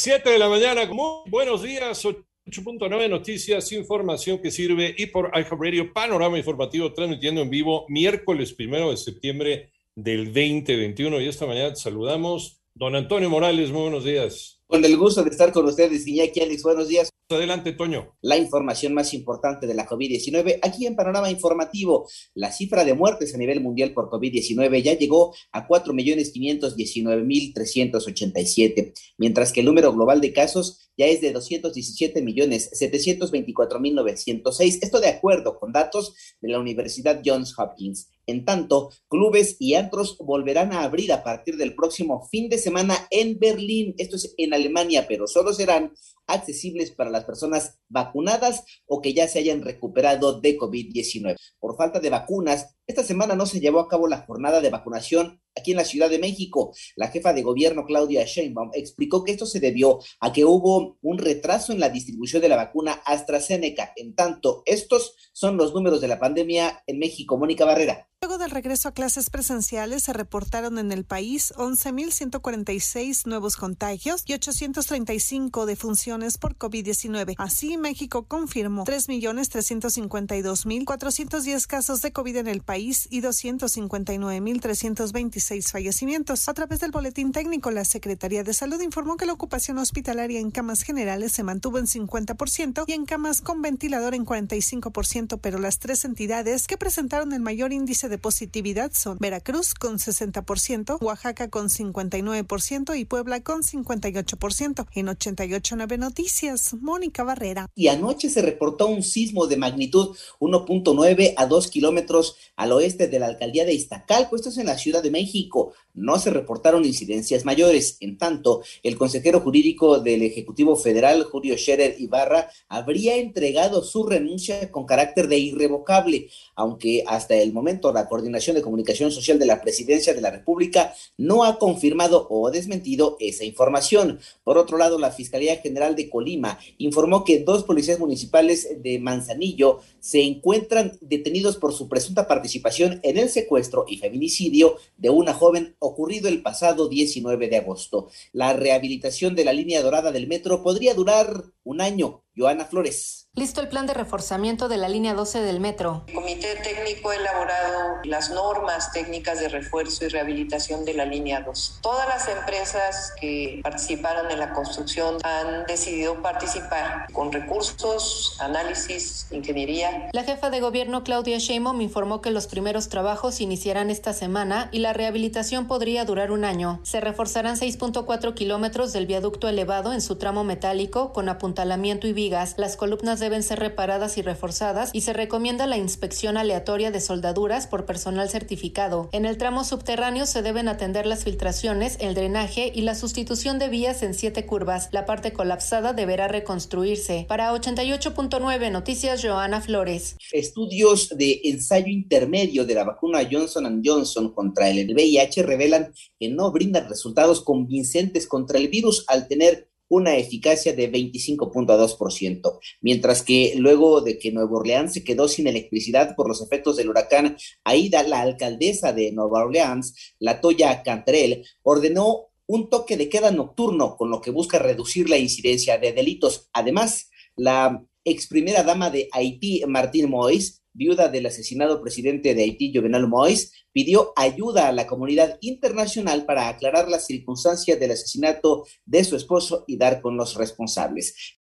7 de la mañana, muy buenos días, 8.9 noticias, información que sirve y por Radio Panorama Informativo transmitiendo en vivo miércoles primero de septiembre del 2021 y esta mañana saludamos don Antonio Morales, muy buenos días. Con el gusto de estar con ustedes, Iñaki Alex, buenos días. Adelante, Toño. La información más importante de la COVID-19 aquí en Panorama Informativo. La cifra de muertes a nivel mundial por COVID-19 ya llegó a 4.519.387, mientras que el número global de casos ya es de 217.724.906. Esto de acuerdo con datos de la Universidad Johns Hopkins. En tanto, clubes y antros volverán a abrir a partir del próximo fin de semana en Berlín. Esto es en Alemania, pero solo serán accesibles para las personas vacunadas o que ya se hayan recuperado de COVID-19. Por falta de vacunas, esta semana no se llevó a cabo la jornada de vacunación aquí en la Ciudad de México. La jefa de gobierno, Claudia Sheinbaum, explicó que esto se debió a que hubo un retraso en la distribución de la vacuna AstraZeneca. En tanto, estos son los números de la pandemia en México. Mónica Barrera. Luego del regreso a clases presenciales, se reportaron en el país 11.146 nuevos contagios y 835 defunciones por COVID-19. Así, México confirmó 3.352.410 casos de COVID en el país y 259.326 fallecimientos. A través del boletín técnico, la Secretaría de Salud informó que la ocupación hospitalaria en camas generales se mantuvo en 50% y en camas con ventilador en 45%, pero las tres entidades que presentaron el mayor índice de positividad son Veracruz con 60%, Oaxaca con 59% y Puebla con 58%. En 88.9 Noticias, Mónica Barrera. Y anoche se reportó un sismo de magnitud 1.9 a 2 kilómetros al oeste de la alcaldía de Iztacalco. Esto es en la Ciudad de México. No se reportaron incidencias mayores. En tanto, el consejero jurídico del Ejecutivo Federal, Julio Scherer Ibarra, habría entregado su renuncia con carácter de irrevocable, aunque hasta el momento la Coordinación de Comunicación Social de la Presidencia de la República no ha confirmado o desmentido esa información. Por otro lado, la Fiscalía General de Colima informó que dos policías municipales de Manzanillo se encuentran detenidos por su presunta participación en el secuestro y feminicidio de una joven ocurrido el pasado 19 de agosto. La rehabilitación de la línea dorada del metro podría durar un año. Joana Flores. Listo el plan de reforzamiento de la línea 12 del metro. El comité técnico ha elaborado las normas técnicas de refuerzo y rehabilitación de la línea 2. Todas las empresas que participaron en la construcción han decidido participar con recursos, análisis, ingeniería. La jefa de gobierno Claudia Sheinbaum informó que los primeros trabajos iniciarán esta semana y la rehabilitación podría durar un año. Se reforzarán 6.4 kilómetros del viaducto elevado en su tramo metálico con apuntalamiento y vigas. Las columnas de deben ser reparadas y reforzadas y se recomienda la inspección aleatoria de soldaduras por personal certificado. En el tramo subterráneo se deben atender las filtraciones, el drenaje y la sustitución de vías en siete curvas. La parte colapsada deberá reconstruirse. Para 88.9 Noticias, Joana Flores. Estudios de ensayo intermedio de la vacuna Johnson Johnson contra el VIH revelan que no brindan resultados convincentes contra el virus al tener una eficacia de 25.2%, mientras que luego de que Nueva Orleans se quedó sin electricidad por los efectos del huracán Aida, la alcaldesa de Nueva Orleans, Latoya Cantrell, ordenó un toque de queda nocturno, con lo que busca reducir la incidencia de delitos. Además, la ex primera dama de Haití, Martín Mois, viuda del asesinado presidente de Haití, Jovenel Moïse, pidió ayuda a la comunidad internacional para aclarar las circunstancias del asesinato de su esposo y dar con los responsables.